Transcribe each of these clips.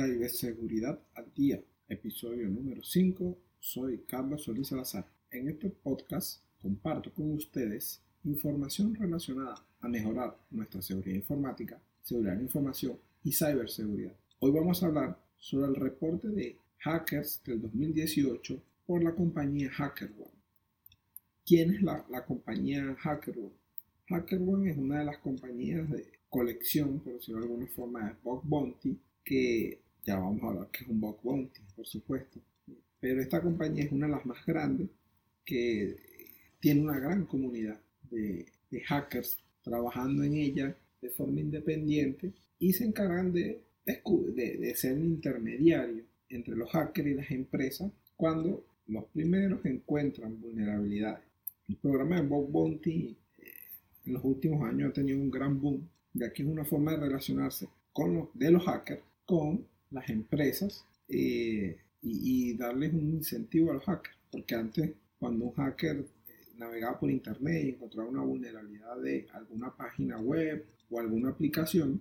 Ciberseguridad al Día, episodio número 5. Soy Carlos Solís Salazar. En este podcast comparto con ustedes información relacionada a mejorar nuestra seguridad informática, seguridad de información y ciberseguridad. Hoy vamos a hablar sobre el reporte de hackers del 2018 por la compañía HackerOne. ¿Quién es la, la compañía HackerOne? HackerOne es una de las compañías de colección, por decirlo de alguna forma, de bug bounty que ya vamos a hablar que es un bug bounty, por supuesto. Pero esta compañía es una de las más grandes que tiene una gran comunidad de, hackers trabajando en ella de forma independiente y se encargan de, de, de ser un intermediario entre los hackers y las empresas cuando los primeros encuentran vulnerabilidades. El programa de Bug Bounty eh, en los últimos años ha tenido un gran boom, ya que es una forma de relacionarse con los, de los hackers con las empresas eh, y, darles un incentivo a los hackers. Porque antes, cuando un hacker eh, navegaba por internet y encontraba una vulnerabilidad de alguna página web o alguna aplicación,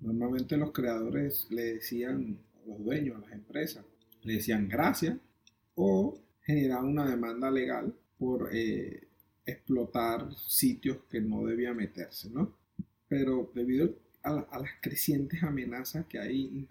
normalmente los creadores le decían, los dueños, a las empresas, le decían gracias o generaban una demanda legal por eh, explotar sitios que no debía meterse, ¿no? Pero debido a, las crecientes amenazas que hay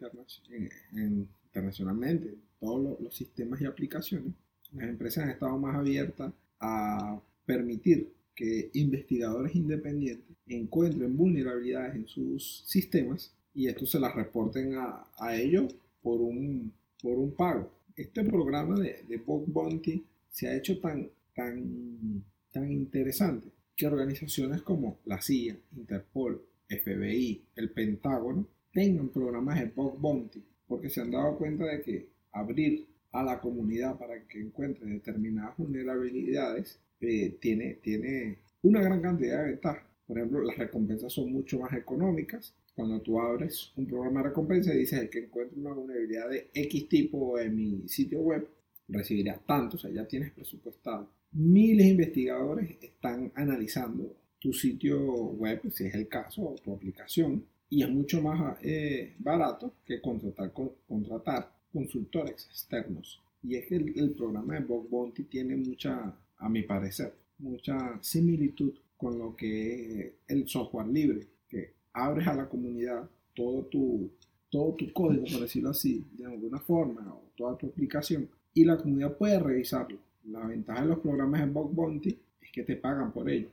internacionalmente, todos los, sistemas y aplicaciones, las empresas han estado más abiertas a permitir que investigadores independientes encuentren vulnerabilidades en sus sistemas y esto se las reporten a, ellos por un, por un pago. Este programa de, de Bug Bounty se ha hecho tan, tan, tan interesante que organizaciones como la CIA, Interpol, FBI, el Pentágono, tengan programas de bug bounty, porque se han dado cuenta de que abrir a la comunidad para que encuentre determinadas vulnerabilidades eh, tiene, tiene una gran cantidad de ventajas. Por ejemplo, las recompensas son mucho más económicas. Cuando tú abres un programa de recompensa y dices que encuentre una vulnerabilidad de X tipo en mi sitio web, recibirás tanto, o sea, ya tienes presupuestado. Miles de investigadores están analizando tu sitio web, si es el caso, o tu aplicación, y es mucho más eh, barato que contratar, contratar consultores externos. Y es que el, programa de Bug Bounty tiene mucha, a mi parecer, mucha similitud con lo que es el software libre, que abres a la comunidad todo tu, todo tu código, por decirlo así, de alguna forma, o toda tu aplicación, y la comunidad puede revisarlo. La ventaja de los programas de Bug Bounty es que te pagan por ello.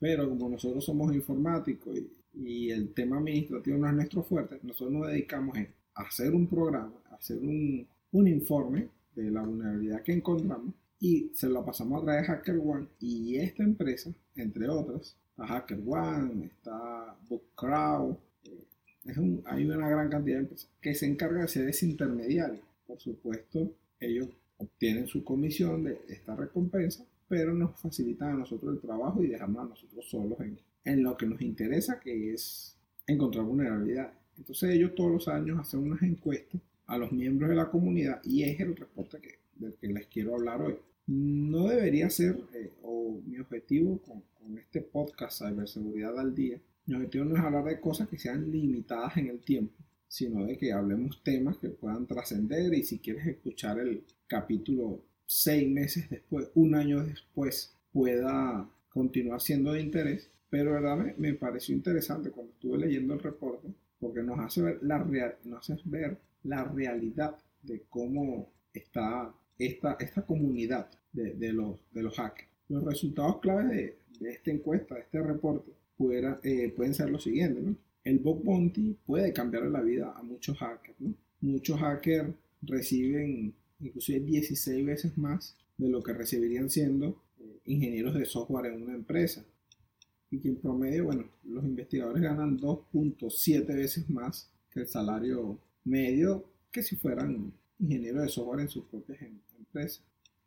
Pero como nosotros somos informáticos y, el tema administrativo no es nuestro fuerte, nosotros nos dedicamos a hacer un programa, a hacer un, informe de la vulnerabilidad que encontramos y se lo pasamos a través de HackerOne y esta empresa, entre otras, está HackerOne, está BookCrowd, eh, hay una gran cantidad de empresas que se encargan de ser ese intermediario. Por supuesto, ellos obtienen su comisión de esta recompensa pero nos facilitan a nosotros el trabajo y dejamos a nosotros solos en, lo que nos interesa, que es encontrar vulnerabilidad. Entonces ellos todos los años hacen unas encuestas a los miembros de la comunidad y es el reporte que, del que les quiero hablar hoy. No debería ser, eh, o mi objetivo con, con este podcast Ciberseguridad al Día, mi objetivo no es hablar de cosas que sean limitadas en el tiempo, sino de que hablemos temas que puedan trascender y si quieres escuchar el capítulo seis meses después, un año después, pueda continuar siendo de interés. Pero verdad me, me pareció interesante cuando estuve leyendo el reporte, porque nos hace ver la, real, nos hace ver la realidad de cómo está esta, esta comunidad de, de, los, de los hackers. Los resultados claves de, de esta encuesta, de este reporte, pudiera, eh, pueden ser los siguientes. ¿no? El bug bounty puede cambiar la vida a muchos hackers. ¿no? Muchos hackers reciben inclusive 16 veces más de lo que recibirían siendo eh, ingenieros de software en una empresa. Y que en promedio, bueno, los investigadores ganan 2.7 veces más que el salario medio que si fueran ingenieros de software en sus propias em-, empresas.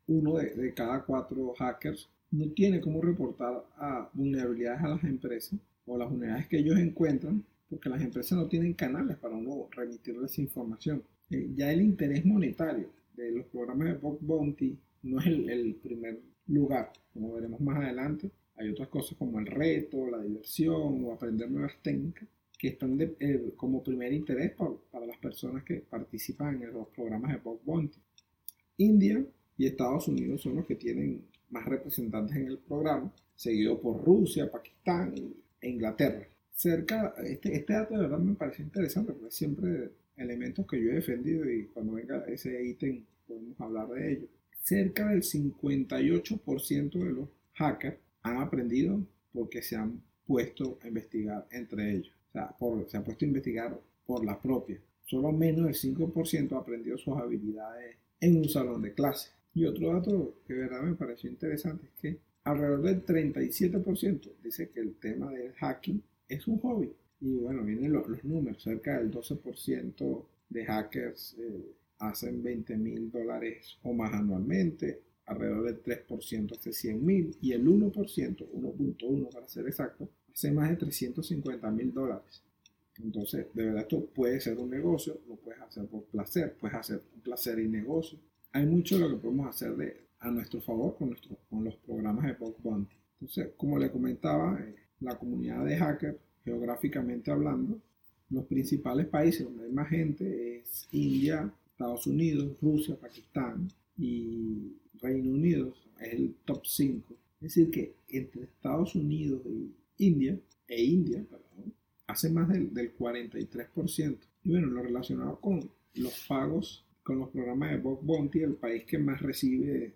Uno de, cada cuatro hackers no tiene cómo reportar a vulnerabilidades a las empresas o las vulnerabilidades que ellos encuentran porque las empresas no tienen canales para uno remitirles información. Eh, ya el interés monetario de los programas de Bug Bounty no es el, primer lugar, como veremos más adelante. Hay otras cosas como el reto, la diversión o aprender nuevas técnicas que están eh, como primer interés para las personas que participan en los programas de Bug Bounty. India y Estados Unidos son los que tienen más representantes en el programa, seguido por Rusia, Pakistán e Inglaterra. Cerca, este, este dato de verdad me parece interesante porque siempre elementos que yo he defendido y cuando venga ese ítem podemos hablar de ello. Cerca del 58% de los hackers han aprendido porque se han puesto a investigar entre ellos. O sea, se han puesto a investigar por la propia. Solo menos del 5% ha aprendido sus habilidades en un salón de clase. Y otro dato que de me pareció interesante es que alrededor del 37% dice que el tema del hacking es un hobby. Y bueno, vienen los, números, cerca del 12% de hackers eh, hacen 20 mil dólares o más anualmente, alrededor del 3% hace 100 mil y el 1%, 1.1 para ser exacto, hace más de 350 mil dólares. Entonces, de verdad, esto puede ser un negocio, lo puedes hacer por placer, puedes hacer un placer y negocio. Hay mucho lo que podemos hacer de, a nuestro favor con, nuestro, con los programas de Bug Bounty. Entonces, como le comentaba, eh, la comunidad de hackers, geográficamente hablando, los principales países donde hay más gente es India, Estados Unidos, Rusia, Pakistán y Reino Unido es el top 5. Es decir, que entre Estados Unidos y India, e India, hace más del, del 43%. Y bueno, lo relacionado con los pagos, con los programas de Bug Bounty, el país que más recibe,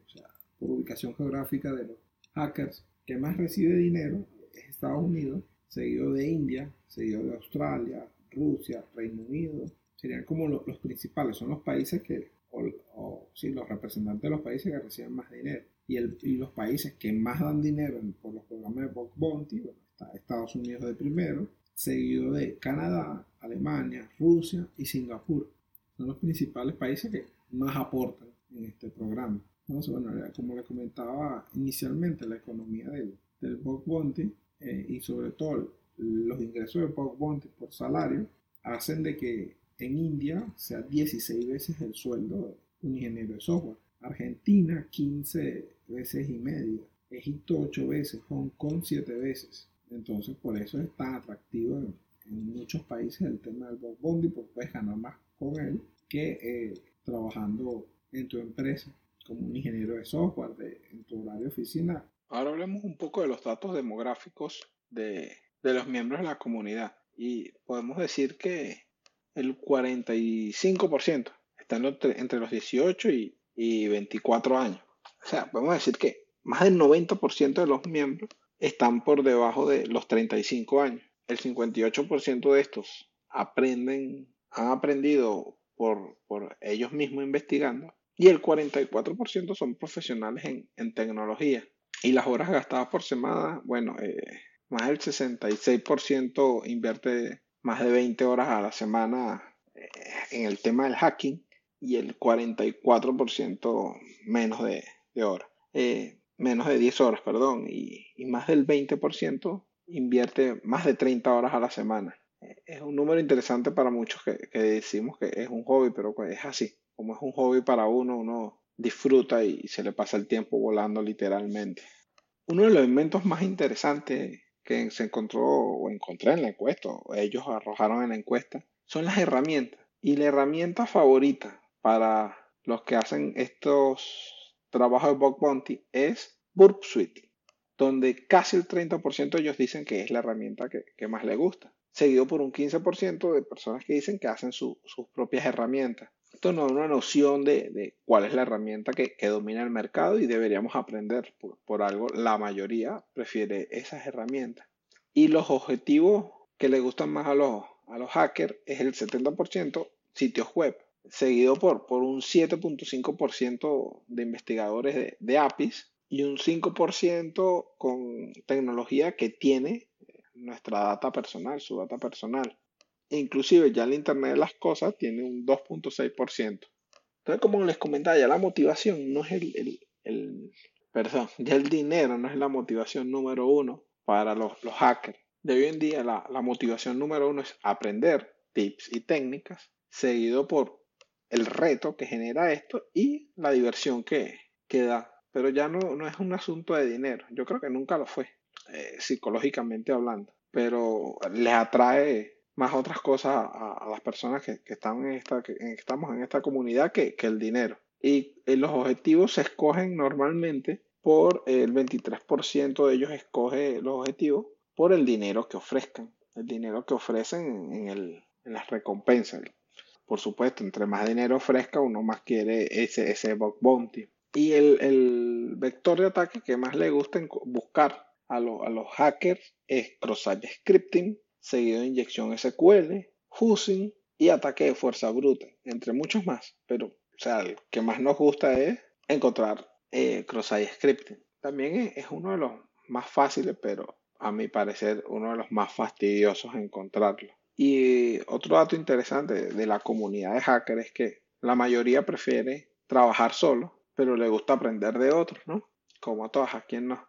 por ubicación geográfica de los hackers, que más recibe dinero es Estados Unidos, seguido de India, seguido de Australia, Rusia, Reino Unido, serían como los, principales, son los países que, o, sí, los representantes de los países que reciben más dinero. Y, el, y los países que más dan dinero por los programas de Bug Bounty, bueno, está Estados Unidos de primero, seguido de Canadá, Alemania, Rusia y Singapur. Son los principales países que más aportan en este programa. Entonces, bueno, como le comentaba inicialmente, la economía del, del Bounty eh, y sobre todo los ingresos de Bounty por salario hacen de que en India sea 16 veces el sueldo de un ingeniero de software. Argentina 15 veces y media. Egipto 8 veces. Hong Kong 7 veces. Entonces por eso es tan atractivo en, muchos países el tema del Bug Bounty porque puedes ganar más con él que eh, trabajando en tu empresa como un ingeniero de software de, en tu horario oficina. Ahora hablemos un poco de los datos demográficos de, de los miembros de la comunidad y podemos decir que el 45% está entre los 18 y, y 24 años. O sea, podemos decir que más del 90% de los miembros están por debajo de los 35 años. El 58% de estos aprenden, han aprendido por, por ellos mismos investigando y el 44% son profesionales en, en, tecnología. Y las horas gastadas por semana, bueno, eh, más del 66% invierte más de 20 horas a la semana eh, en el tema del hacking y el 44% menos de, de. Eh, menos de 10 horas, perdón, y, más del 20% invierte más de 30 horas a la semana. Eh, es un número interesante para muchos que, decimos que es un hobby, pero es así. Como es un hobby para uno, uno disfruta y se le pasa el tiempo volando literalmente. Uno de los elementos más interesantes que se encontró o encontré en la encuesta, o ellos arrojaron en la encuesta, son las herramientas. Y la herramienta favorita para los que hacen estos trabajo de Bug Bounty es Burp Suite, donde casi el 30% de ellos dicen que es la herramienta que, más les gusta, seguido por un 15% de personas que dicen que hacen sus propias herramientas. Esto nos da una noción de, cuál es la herramienta que, domina el mercado y deberíamos aprender. Por, algo, la mayoría prefiere esas herramientas. Y los objetivos que le gustan más a los, a los hackers es el 70% sitios web seguido por, por un 7.5% de investigadores de, APIs y un 5% con tecnología que tiene nuestra data personal, su data personal. Inclusive ya el Internet de las Cosas tiene un 2.6%. Entonces, como les comentaba, ya la motivación no es el, el, perdón, ya el dinero no es la motivación número uno para los, los hackers. De hoy en día la, la motivación número uno es aprender tips y técnicas, seguido por el reto que genera esto y la diversión que, que da. Pero ya no, no, es un asunto de dinero. Yo creo que nunca lo fue, eh, psicológicamente hablando. Pero les atrae más otras cosas a, las personas que, están en esta, que, estamos en esta comunidad que, el dinero. Y los objetivos se escogen normalmente por el 23% de ellos escoge los objetivos por el dinero que ofrezcan, el dinero que ofrecen en, el, en las recompensas. Por supuesto, entre más dinero ofrezca, uno más quiere ese, ese bounty. Y el, el, vector de ataque que más le gusta buscar a, a los hackers es cross-site scripting, seguido de inyección SQL, fusing y ataque de fuerza bruta, entre muchos más. Pero, o sea, el que más nos gusta es encontrar eh, cross-site scripting. También es, uno de los más fáciles, pero a mi parecer uno de los más fastidiosos encontrarlo. Y otro dato interesante de la comunidad de hackers es que la mayoría prefiere trabajar solo, pero le gusta aprender de otros, ¿no? Como a todas, a quien no.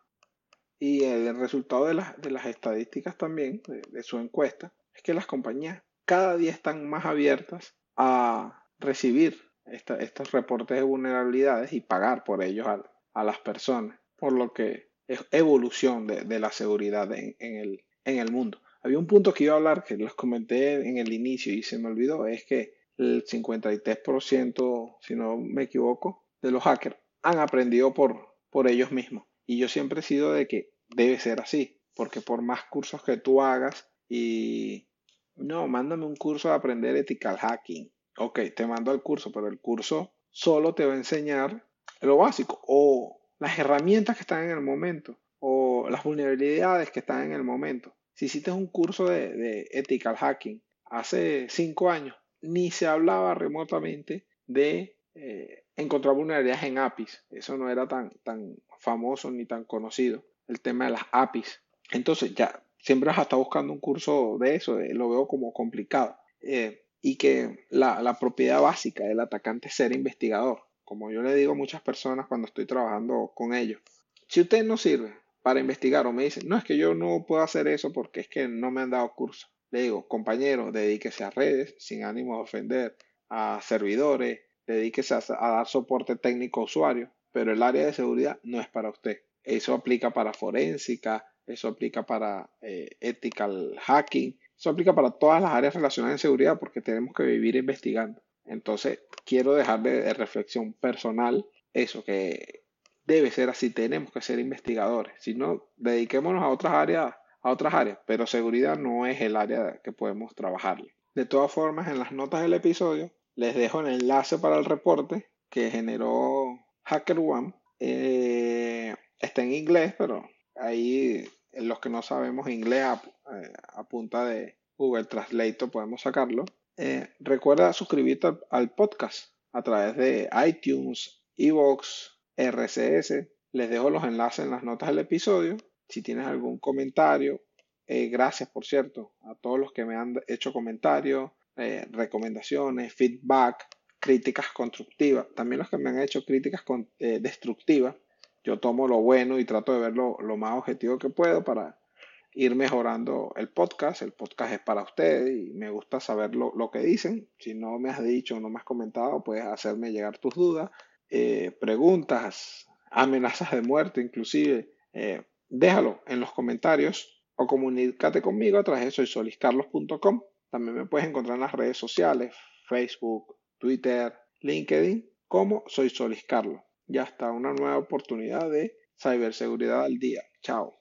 Y el resultado de, de las estadísticas también, de, su encuesta, es que las compañías cada día están más abiertas a recibir estos reportes de vulnerabilidades y pagar por ellos a, las personas, por lo que es evolución de, la seguridad en, el, en el mundo. Había un punto que iba a hablar que les comenté en el inicio y se me olvidó, es que el 53%, si no me equivoco, de los hackers han aprendido por, por ellos mismos. Y yo siempre he sido de que debe ser así, porque por más cursos que tú hagas y no, mándame un curso de aprender ethical hacking. Ok, te mando el curso, pero el curso solo te va a enseñar lo básico o las herramientas que están en el momento o las vulnerabilidades que están en el momento. Si hiciste un curso de, ethical hacking hace cinco años, ni se hablaba remotamente de eh, encontrar vulnerabilidades en APIs. Eso no era tan, tan famoso ni tan conocido, el tema de las APIs. Entonces ya siempre has estado buscando un curso de eso, lo veo como complicado. Eh, y que la, la, propiedad básica del atacante es ser investigador, como yo le digo a muchas personas cuando estoy trabajando con ellos. Si usted no sirve para investigar o me dice, no es que yo no puedo hacer eso porque es que no me han dado curso, le digo, compañero, dedíquese a redes sin ánimo de ofender, a servidores, dedíquese a, dar soporte técnico a usuarios, pero el área de seguridad no es para usted. Eso aplica para forénsica, eso aplica para eh, ethical hacking, eso aplica para todas las áreas relacionadas en seguridad porque tenemos que vivir investigando. Entonces, quiero dejarle de reflexión personal eso, que debe ser así, tenemos que ser investigadores. Si no, dediquémonos a otras áreas, a otras áreas, pero seguridad no es el área que podemos trabajarle. De todas formas, en las notas del episodio les dejo el enlace para el reporte que generó HackerOne. Eh, está en inglés, pero ahí los que no sabemos inglés a, eh, punta de Google Translate podemos sacarlo. Eh, recuerda suscribirte al, podcast a través de iTunes, Evox, RCS. Les dejo los enlaces en las notas del episodio. Si tienes algún comentario, gracias por cierto a todos los que me han hecho comentarios, eh, recomendaciones, feedback, críticas constructivas, también los que me han hecho críticas eh, destructivas. Yo tomo lo bueno y trato de verlo lo más objetivo que puedo para ir mejorando el podcast. El podcast es para ustedes y me gusta saber lo, que dicen. Si no me has dicho o no me has comentado, puedes hacerme llegar tus dudas, eh, preguntas, amenazas de muerte inclusive. déjalo en los comentarios o comunícate conmigo a través de soysoliscarlos.com. También me puedes encontrar en las redes sociales, Facebook, Twitter, LinkedIn, como soy Solis Carlos. Y hasta una nueva oportunidad de ciberseguridad al día. Chao.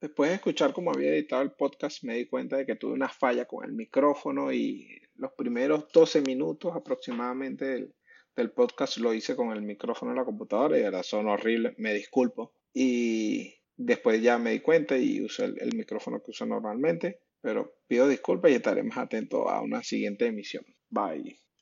Después de escuchar cómo había editado el podcast, me di cuenta de que tuve una falla con el micrófono y los primeros 12 minutos aproximadamente del, podcast lo hice con el micrófono en la computadora y ahora son horrible, me disculpo. Y después ya me di cuenta y usé el, el micrófono que uso normalmente, pero pido disculpas y estaré más atento a una siguiente emisión. Bye.